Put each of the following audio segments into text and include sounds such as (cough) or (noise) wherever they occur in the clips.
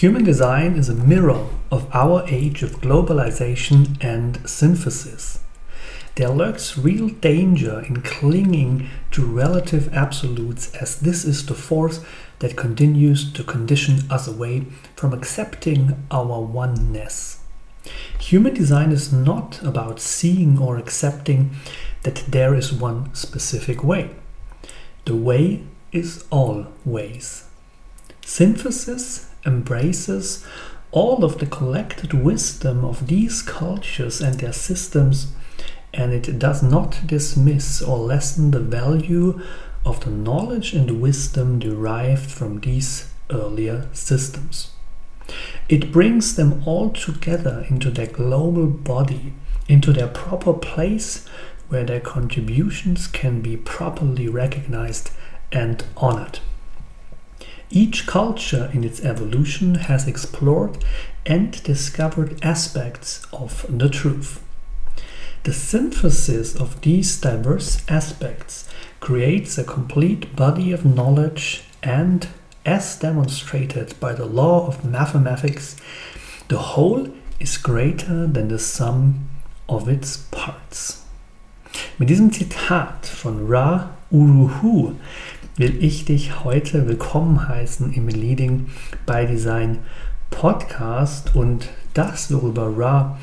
Human design is a mirror of our age of globalization and synthesis. There lurks real danger in clinging to relative absolutes, as this is the force that continues to condition us away from accepting our oneness. Human design is not about seeing or accepting that there is one specific way. The way is all ways. Synthesis embraces all of the collected wisdom of these cultures and their systems, and it does not dismiss or lessen the value of the knowledge and wisdom derived from these earlier systems. It brings them all together into their global body, into their proper place where their contributions can be properly recognized and honored. Each culture in its evolution has explored and discovered aspects of the truth. The synthesis of these diverse aspects creates a complete body of knowledge and, as demonstrated by the law of mathematics, the whole is greater than the sum of its parts. Mit diesem Zitat von Ra Uruhu will ich dich heute willkommen heißen im Leading by Design Podcast. Und das, worüber Ra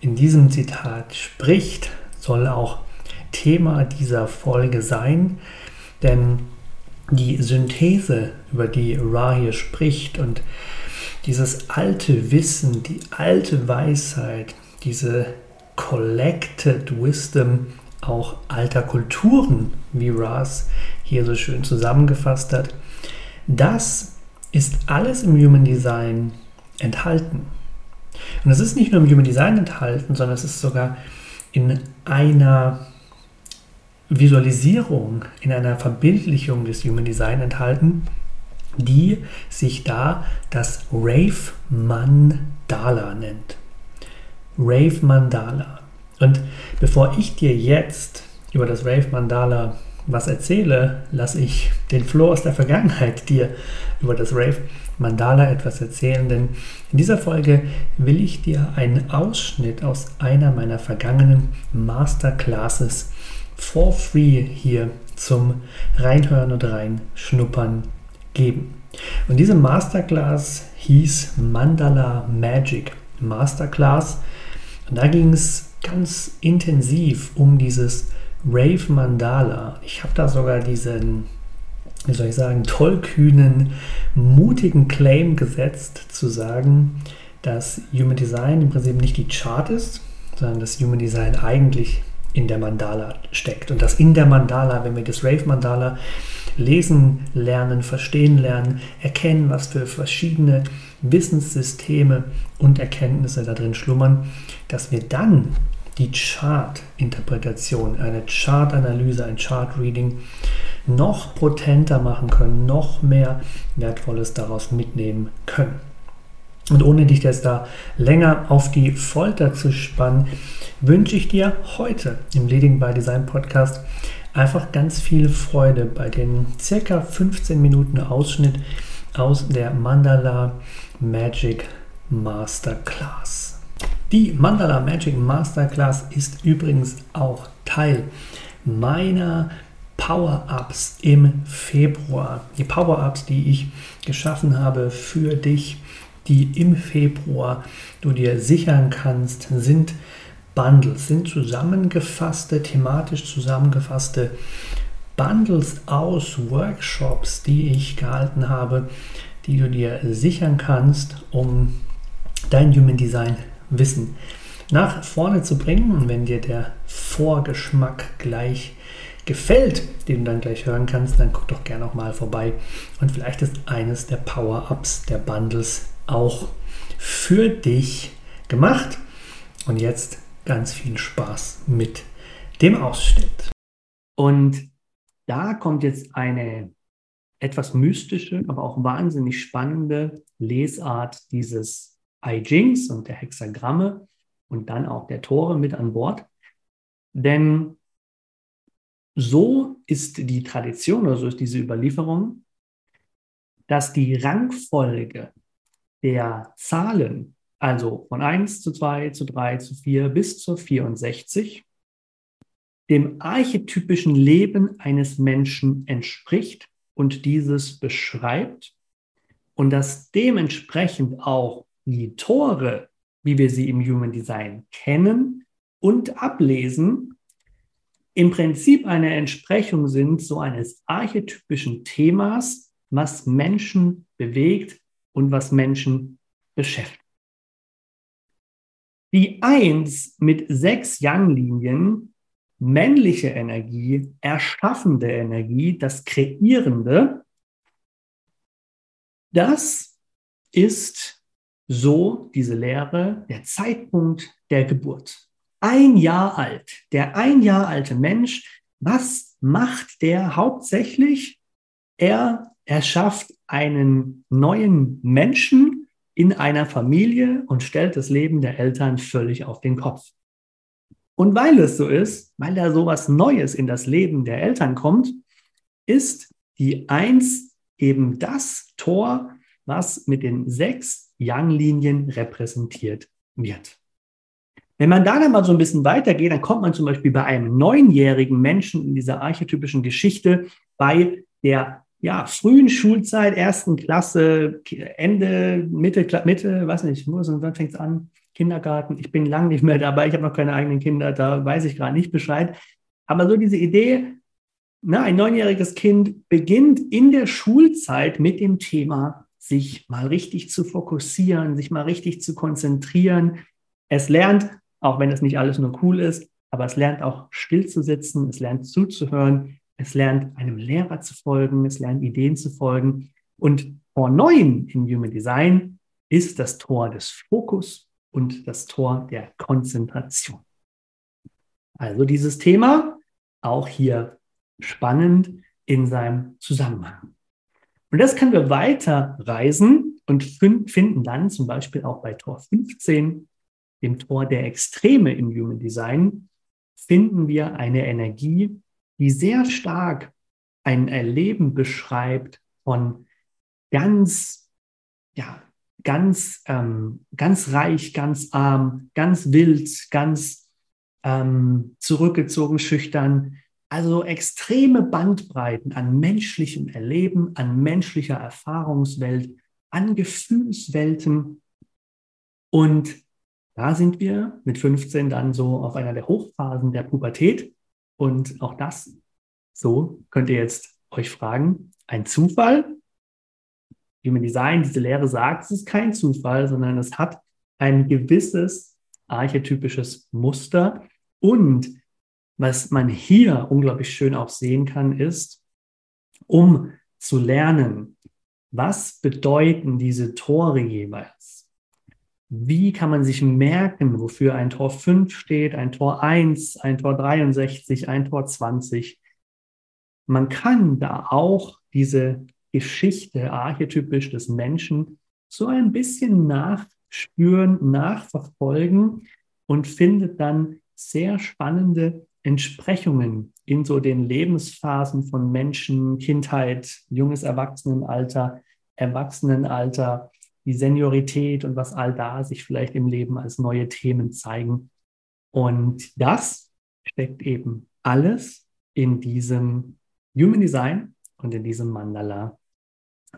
in diesem Zitat spricht, soll auch Thema dieser Folge sein, denn die Synthese, über die Ra hier spricht und dieses alte Wissen, die alte Weisheit, diese Collected Wisdom auch alter Kulturen, wie Ras hier so schön zusammengefasst hat. Das ist alles im Human Design enthalten. Und es ist nicht nur im Human Design enthalten, sondern es ist sogar in einer Visualisierung, in einer Verbildlichung des Human Design enthalten, die sich da das Rave Mandala nennt. Rave Mandala. Und bevor ich dir jetzt über das Rave Mandala was erzähle, lasse ich den Flo aus der Vergangenheit dir über das Rave Mandala etwas erzählen, denn in dieser Folge will ich dir einen Ausschnitt aus einer meiner vergangenen Masterclasses for free hier zum Reinhören und Reinschnuppern geben. Und diese Masterclass hieß Mandala Magic Masterclass. Und da ging es ganz intensiv um dieses Rave Mandala. Ich habe da sogar diesen, wie soll ich sagen, tollkühnen, mutigen Claim gesetzt, zu sagen, dass Human Design im Prinzip nicht die Chart ist, sondern dass Human Design eigentlich in der Mandala steckt. Und dass in der Mandala, wenn wir das Rave Mandala lesen lernen, verstehen lernen, erkennen, was für verschiedene Wissenssysteme und Erkenntnisse da drin schlummern, dass wir dann die Chart-Interpretation, eine Chart-Analyse, ein Chart-Reading noch potenter machen können, noch mehr Wertvolles daraus mitnehmen können. Und ohne dich jetzt da länger auf die Folter zu spannen, wünsche ich dir heute im Leading by Design Podcast einfach ganz viel Freude bei den circa 15 Minuten Ausschnitt aus der Mandala Magic Masterclass. Die Mandala Magic Masterclass ist übrigens auch Teil meiner Power-Ups im Februar. Die Power-Ups, die ich geschaffen habe für dich, die im Februar du dir sichern kannst, sind Bundles, sind zusammengefasste, thematisch zusammengefasste Bundles aus Workshops, die ich gehalten habe, die du dir sichern kannst, um dein Human Design Wissen nach vorne zu bringen. Und wenn dir der Vorgeschmack gleich gefällt, den du dann gleich hören kannst, dann guck doch gerne noch mal vorbei. Und vielleicht ist eines der Power-Ups der Bundles auch für dich gemacht. Und jetzt ganz viel Spaß mit dem Ausschnitt. Und da kommt jetzt eine etwas mystische, aber auch wahnsinnig spannende Lesart dieses I Chings und der Hexagramme und dann auch der Tore mit an Bord. Denn so ist die Tradition oder so ist diese Überlieferung, dass die Rangfolge der Zahlen, also von 1 zu 2 zu 3 zu 4 bis zur 64, dem archetypischen Leben eines Menschen entspricht und dieses beschreibt und dass dementsprechend auch die Tore, wie wir sie im Human Design kennen und ablesen, im Prinzip eine Entsprechung sind so eines archetypischen Themas, was Menschen bewegt und was Menschen beschäftigt. Die Eins mit sechs Yang-Linien männliche Energie, erschaffende Energie, das Kreierende, das ist so diese Lehre, der Zeitpunkt der Geburt. Ein Jahr alt, der ein Jahr alte Mensch, was macht der hauptsächlich? Er erschafft einen neuen Menschen in einer Familie und stellt das Leben der Eltern völlig auf den Kopf. Und weil es so ist, weil da so was Neues in das Leben der Eltern kommt, ist die Eins eben das Tor, was mit den sechs Yang-Linien repräsentiert wird. Wenn man da dann mal so ein bisschen weitergeht, dann kommt man zum Beispiel bei einem neunjährigen Menschen in dieser archetypischen Geschichte bei der ja, frühen Schulzeit, ersten Klasse, Ende, Mitte, Mitte, weiß nicht, wann fängt es an? Kindergarten. Ich bin lang nicht mehr dabei, ich habe noch keine eigenen Kinder, da weiß ich gerade nicht Bescheid. Aber so diese Idee, na, ein neunjähriges Kind beginnt in der Schulzeit mit dem Thema, sich mal richtig zu fokussieren, sich mal richtig zu konzentrieren. Es lernt, auch wenn es nicht alles nur cool ist, aber es lernt auch still zu sitzen, es lernt zuzuhören, es lernt einem Lehrer zu folgen, es lernt Ideen zu folgen. Und Tor 9 im Human Design ist das Tor des Fokus, und das Tor der Konzentration. Also dieses Thema auch hier spannend in seinem Zusammenhang. Und das können wir weiter reisen und finden dann zum Beispiel auch bei Tor 15, dem Tor der Extreme im Human Design, finden wir eine Energie, die sehr stark ein Erleben beschreibt von ganz ja, ganz, ähm, ganz reich, ganz arm, ganz wild, ganz ähm, zurückgezogen, schüchtern. Also extreme Bandbreiten an menschlichem Erleben, an menschlicher Erfahrungswelt, an Gefühlswelten. Und da sind wir mit 15 dann so auf einer der Hochphasen der Pubertät. Und auch das, so könnt ihr jetzt euch fragen, ein Zufall Human Design, diese Lehre sagt, es ist kein Zufall, sondern es hat ein gewisses archetypisches Muster. Und was man hier unglaublich schön auch sehen kann, ist, um zu lernen, was bedeuten diese Tore jeweils? Wie kann man sich merken, wofür ein Tor 5 steht, ein Tor 1, ein Tor 63, ein Tor 20? man kann da auch diese Geschichte archetypisch des Menschen so ein bisschen nachspüren, nachverfolgen und findet dann sehr spannende Entsprechungen in so den Lebensphasen von Menschen, Kindheit, junges Erwachsenenalter, Erwachsenenalter, die Seniorität und was all da sich vielleicht im Leben als neue Themen zeigen. Und das steckt eben alles in diesem Human Design und in diesem Mandala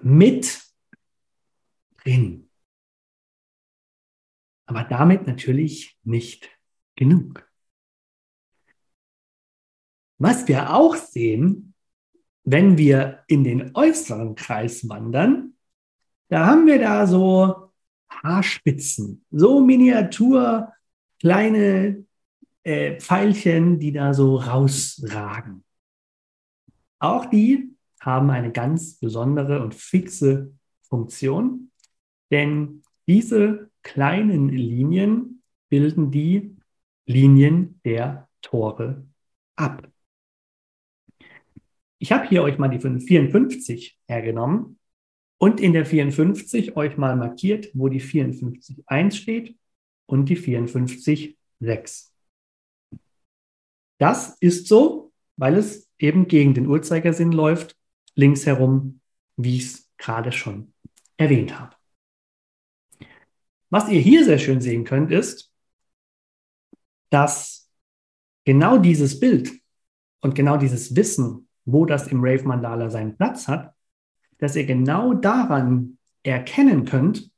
mit drin. Aber damit natürlich nicht genug. Was wir auch sehen, wenn wir in den äußeren Kreis wandern, da haben wir da so Haarspitzen, so Miniatur, kleine äh, Pfeilchen, die da so rausragen. Auch die haben eine ganz besondere und fixe Funktion, denn diese kleinen Linien bilden die Linien der Tore ab. Ich habe hier euch mal die 54 hergenommen und in der 54 euch mal markiert, wo die 54.1 steht und die 54.6. Das ist so, weil es eben gegen den Uhrzeigersinn läuft, links herum, wie ich es gerade schon erwähnt habe. Was ihr hier sehr schön sehen könnt, ist, dass genau dieses Bild und genau dieses Wissen, wo das im Rave Mandala seinen Platz hat, dass ihr genau daran erkennen könnt,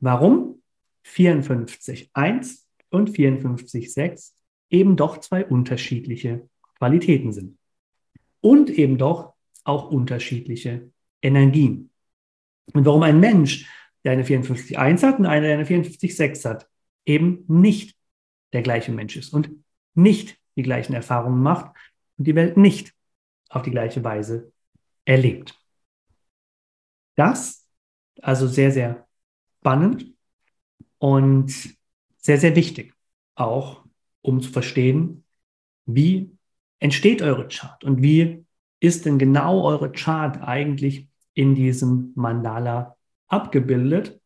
warum 54.1 und 54.6 eben doch zwei unterschiedliche Qualitäten sind. Und eben doch auch unterschiedliche Energien. Und warum ein Mensch, der eine 54.1 hat und einer, der eine 54.6 hat, eben nicht der gleiche Mensch ist und nicht die gleichen Erfahrungen macht und die Welt nicht auf die gleiche Weise erlebt. Das also sehr, sehr spannend und sehr, sehr wichtig, auch um zu verstehen, wie entsteht eure Chart und wie ist denn genau eure Chart eigentlich in diesem Mandala abgebildet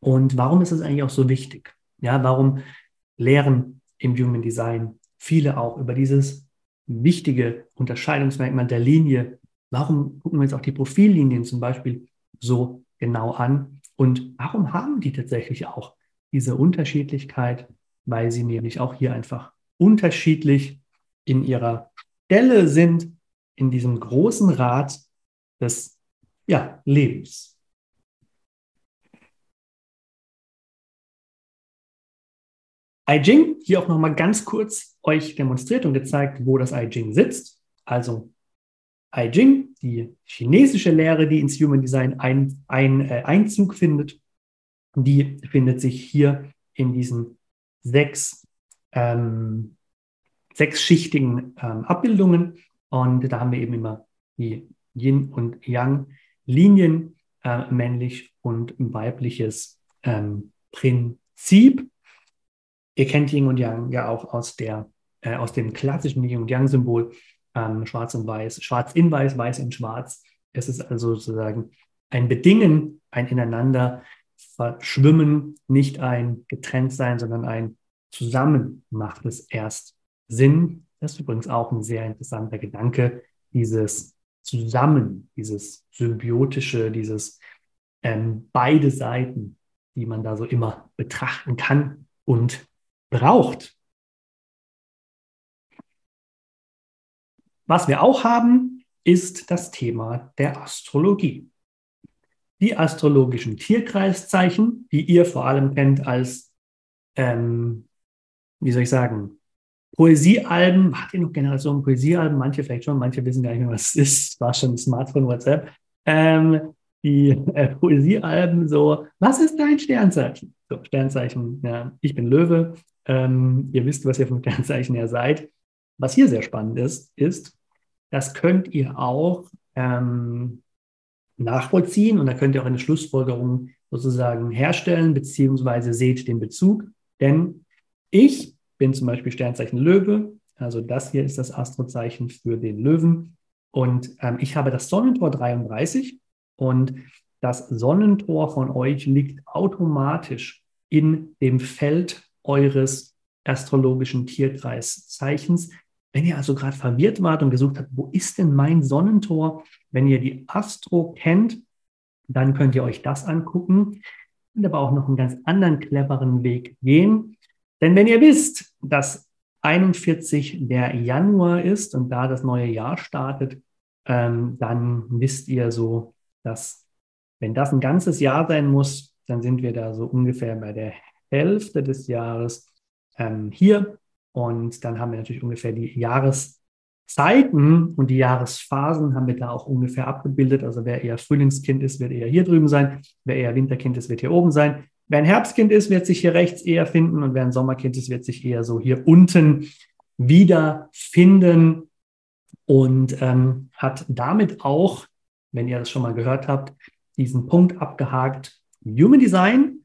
und warum ist es eigentlich auch so wichtig? Ja, warum lehren im Human Design viele auch über dieses wichtige Unterscheidungsmerkmal der Linie. Warum gucken wir uns auch die Profillinien zum Beispiel so genau an? Und warum haben die tatsächlich auch diese Unterschiedlichkeit? Weil sie nämlich auch hier einfach unterschiedlich in ihrer Stelle sind, in diesem großen Rad des ja, Lebens. iJing, hier auch nochmal ganz kurz euch demonstriert und gezeigt, wo das iJing sitzt. Also iJing, die chinesische Lehre, die ins Human Design ein, ein, äh, Einzug findet, die findet sich hier in diesen sechs, ähm, sechsschichtigen ähm, Abbildungen. Und da haben wir eben immer die Yin und Yang Linien, äh, männlich und weibliches ähm, Prinzip. Ihr kennt Yin und Yang ja auch aus, der, äh, aus dem klassischen Yin und Yang-Symbol, ähm, schwarz und weiß, schwarz in weiß, weiß in schwarz. Es ist also sozusagen ein Bedingen, ein Ineinander verschwimmen, nicht ein getrennt sein, sondern ein Zusammen macht es erst Sinn. Das ist übrigens auch ein sehr interessanter Gedanke, dieses Zusammen, dieses symbiotische, dieses ähm, beide Seiten, die man da so immer betrachten kann und braucht. Was wir auch haben, ist das Thema der Astrologie. Die astrologischen Tierkreiszeichen, die ihr vor allem kennt als, ähm, wie soll ich sagen, Poesiealben. Habt ihr noch Generation Poesiealben? Manche vielleicht schon, manche wissen gar nicht mehr, was es ist. War schon Smartphone, WhatsApp. Ähm, die äh, Poesiealben so, was ist dein Sternzeichen? So, Sternzeichen, ja, ich bin Löwe, ähm, ihr wisst, was ihr vom (laughs) Sternzeichen her seid. Was hier sehr spannend ist, ist, das könnt ihr auch ähm, nachvollziehen und da könnt ihr auch eine Schlussfolgerung sozusagen herstellen, beziehungsweise seht den Bezug. Denn ich bin zum Beispiel Sternzeichen Löwe, also das hier ist das Astrozeichen für den Löwen Und ähm, ich habe das Sonnentor 33 und das Sonnentor von euch liegt automatisch in dem Feld eures astrologischen Tierkreiszeichens. Wenn ihr also gerade verwirrt wart und gesucht habt, wo ist denn mein Sonnentor? Wenn ihr die Astro kennt, dann könnt ihr euch das angucken. Und aber auch noch einen ganz anderen cleveren Weg gehen. Denn wenn ihr wisst, dass 41 der Januar ist und da das neue Jahr startet, ähm, dann wisst ihr so, dass wenn das ein ganzes Jahr sein muss, dann sind wir da so ungefähr bei der Hälfte des Jahres ähm, hier. Und dann haben wir natürlich ungefähr die Jahreszeiten und die Jahresphasen haben wir da auch ungefähr abgebildet. Also wer eher Frühlingskind ist, wird eher hier drüben sein. Wer eher Winterkind ist, wird hier oben sein. Wer ein Herbstkind ist, wird sich hier rechts eher finden und wer ein Sommerkind ist, wird sich eher so hier unten wiederfinden und ähm, hat damit auch, wenn ihr das schon mal gehört habt, diesen Punkt abgehakt. Human Design,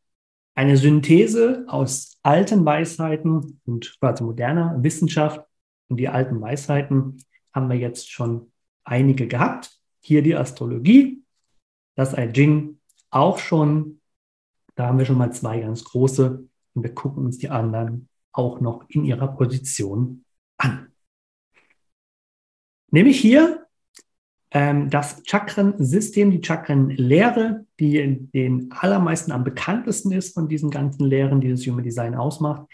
eine Synthese aus alten Weisheiten und quasi moderner Wissenschaft. Und die alten Weisheiten haben wir jetzt schon einige gehabt. Hier die Astrologie, das I Ching auch schon da haben wir schon mal zwei ganz große und wir gucken uns die anderen auch noch in ihrer Position an. Nämlich hier ähm, das Chakrensystem, die Chakrenlehre, die den allermeisten am bekanntesten ist von diesen ganzen Lehren, die das Human Design ausmacht,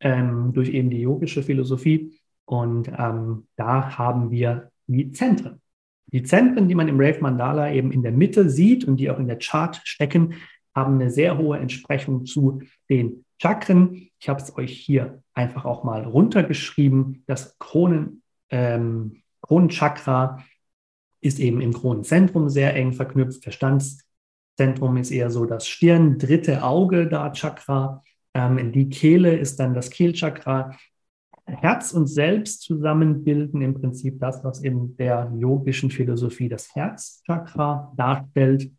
ähm, durch eben die yogische Philosophie. Und ähm, da haben wir die Zentren. Die Zentren, die man im Rave Mandala eben in der Mitte sieht und die auch in der Chart stecken, haben eine sehr hohe Entsprechung zu den Chakren. Ich habe es euch hier einfach auch mal runtergeschrieben. Das Kronen, ähm, Kronenchakra ist eben im Kronenzentrum sehr eng verknüpft. Verstandszentrum ist eher so das Stirn, dritte Auge da Chakra. Ähm, die Kehle ist dann das Kehlchakra. Herz und Selbst zusammen bilden im Prinzip das, was in der yogischen Philosophie das Herzchakra darstellt.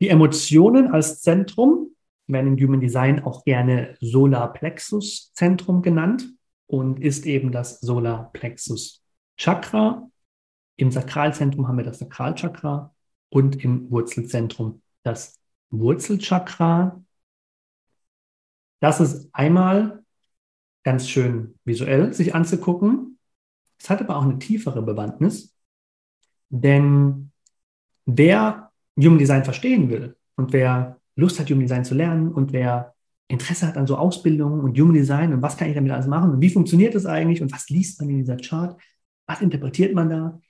Die Emotionen als Zentrum werden im Human Design auch gerne Solarplexus Zentrum genannt und ist eben das Solarplexus Chakra. Im Sakralzentrum haben wir das Sakralchakra und im Wurzelzentrum das Wurzelchakra. Das ist einmal ganz schön visuell sich anzugucken. Es hat aber auch eine tiefere Bewandtnis, denn wer Human Design verstehen will und wer Lust hat, Human Design zu lernen und wer Interesse hat an so Ausbildungen und Human Design und was kann ich damit alles machen und wie funktioniert das eigentlich und was liest man in dieser Chart, was interpretiert man da,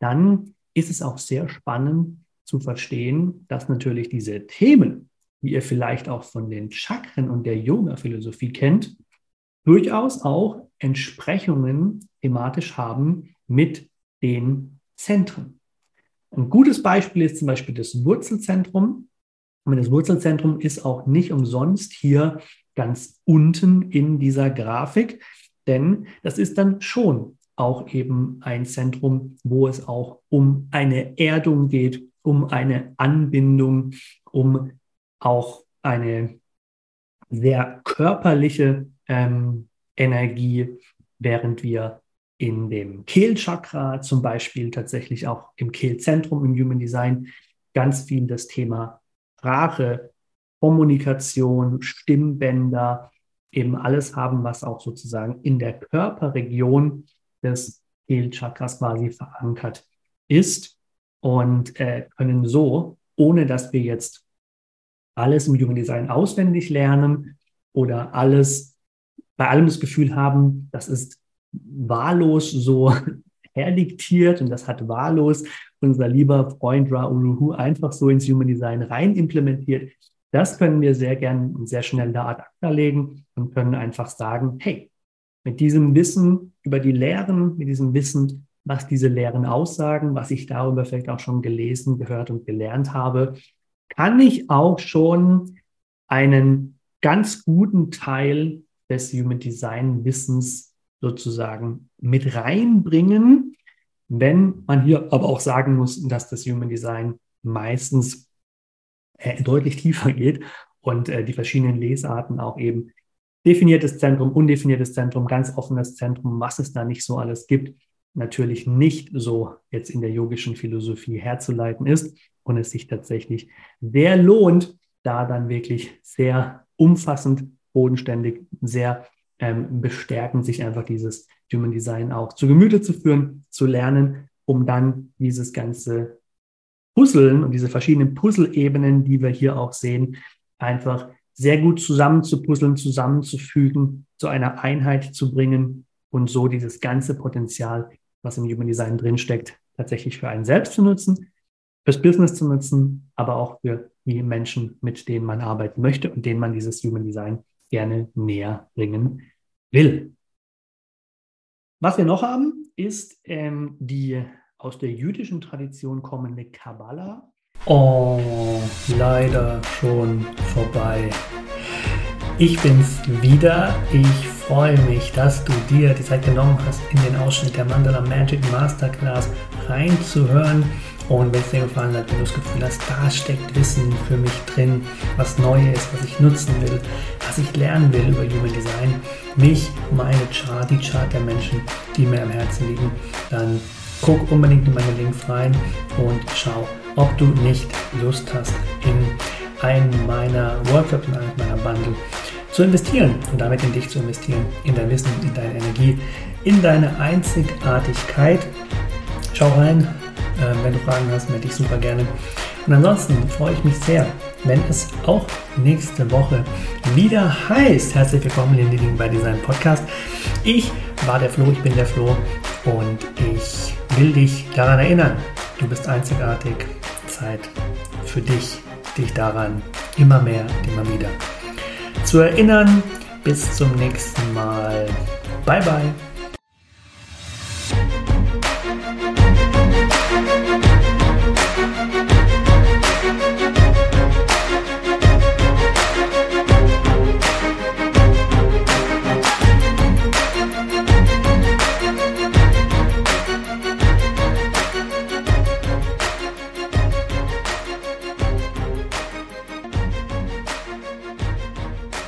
dann ist es auch sehr spannend zu verstehen, dass natürlich diese Themen, die ihr vielleicht auch von den Chakren und der Yoga-Philosophie kennt, durchaus auch Entsprechungen thematisch haben mit den Zentren. Ein gutes Beispiel ist zum Beispiel das Wurzelzentrum. Und das Wurzelzentrum ist auch nicht umsonst hier ganz unten in dieser Grafik, denn das ist dann schon auch eben ein Zentrum, wo es auch um eine Erdung geht, um eine Anbindung, um auch eine sehr körperliche ähm, Energie, während wir in dem Kehlchakra zum Beispiel tatsächlich auch im Kehlzentrum im Human Design ganz viel das Thema Sprache, Kommunikation, Stimmbänder, eben alles haben, was auch sozusagen in der Körperregion des Kehlchakras quasi verankert ist und äh, können so, ohne dass wir jetzt alles im Human Design auswendig lernen oder alles bei allem das Gefühl haben, das ist wahllos so (laughs) herdiktiert und das hat wahllos unser lieber Freund Rauluhu einfach so ins Human Design rein implementiert. Das können wir sehr gern und sehr schnell da ad acta legen und können einfach sagen, hey, mit diesem Wissen über die Lehren, mit diesem Wissen, was diese Lehren aussagen, was ich darüber vielleicht auch schon gelesen, gehört und gelernt habe, kann ich auch schon einen ganz guten Teil des Human Design Wissens sozusagen mit reinbringen, wenn man hier aber auch sagen muss, dass das Human Design meistens äh, deutlich tiefer geht und äh, die verschiedenen Lesarten auch eben definiertes Zentrum, undefiniertes Zentrum, ganz offenes Zentrum, was es da nicht so alles gibt, natürlich nicht so jetzt in der yogischen Philosophie herzuleiten ist und es sich tatsächlich sehr lohnt, da dann wirklich sehr umfassend, bodenständig, sehr ähm, bestärkend, sich einfach dieses Human Design auch zu Gemüte zu führen, zu lernen, um dann dieses ganze Puzzeln und diese verschiedenen Puzzle-Ebenen, die wir hier auch sehen, einfach sehr gut zusammenzupuzzeln, zusammenzufügen, zu einer Einheit zu bringen und so dieses ganze Potenzial, was im Human Design drinsteckt, tatsächlich für einen selbst zu nutzen, fürs Business zu nutzen, aber auch für die Menschen, mit denen man arbeiten möchte und denen man dieses Human Design gerne näher bringen will. Was wir noch haben, ist ähm, die aus der jüdischen Tradition kommende Kabbala. Oh, leider schon vorbei. Ich bin's wieder. Ich freue mich, dass du dir die Zeit genommen hast, in den Ausschnitt der Mandala Magic Masterclass reinzuhören. Und wenn es dir gefallen hat, wenn du das Gefühl hast, da steckt Wissen für mich drin, was neu ist, was ich nutzen will, was ich lernen will über Human Design, mich, meine Chart, die Chart der Menschen, die mir am Herzen liegen, dann guck unbedingt in meine Links rein und schau, ob du nicht Lust hast, in einen meiner Workshops, in einen meiner Bundle zu investieren und damit in dich zu investieren, in dein Wissen, in deine Energie, in deine Einzigartigkeit. Schau rein, äh, wenn du Fragen hast, melde ich super gerne. Und ansonsten freue ich mich sehr, wenn es auch nächste Woche wieder heißt. Herzlich willkommen in den bei Design Podcast. Ich war der Flo, ich bin der Flo und ich will dich daran erinnern, du bist einzigartig. Zeit für dich, dich daran immer mehr immer wieder zu erinnern. Bis zum nächsten Mal. Bye bye.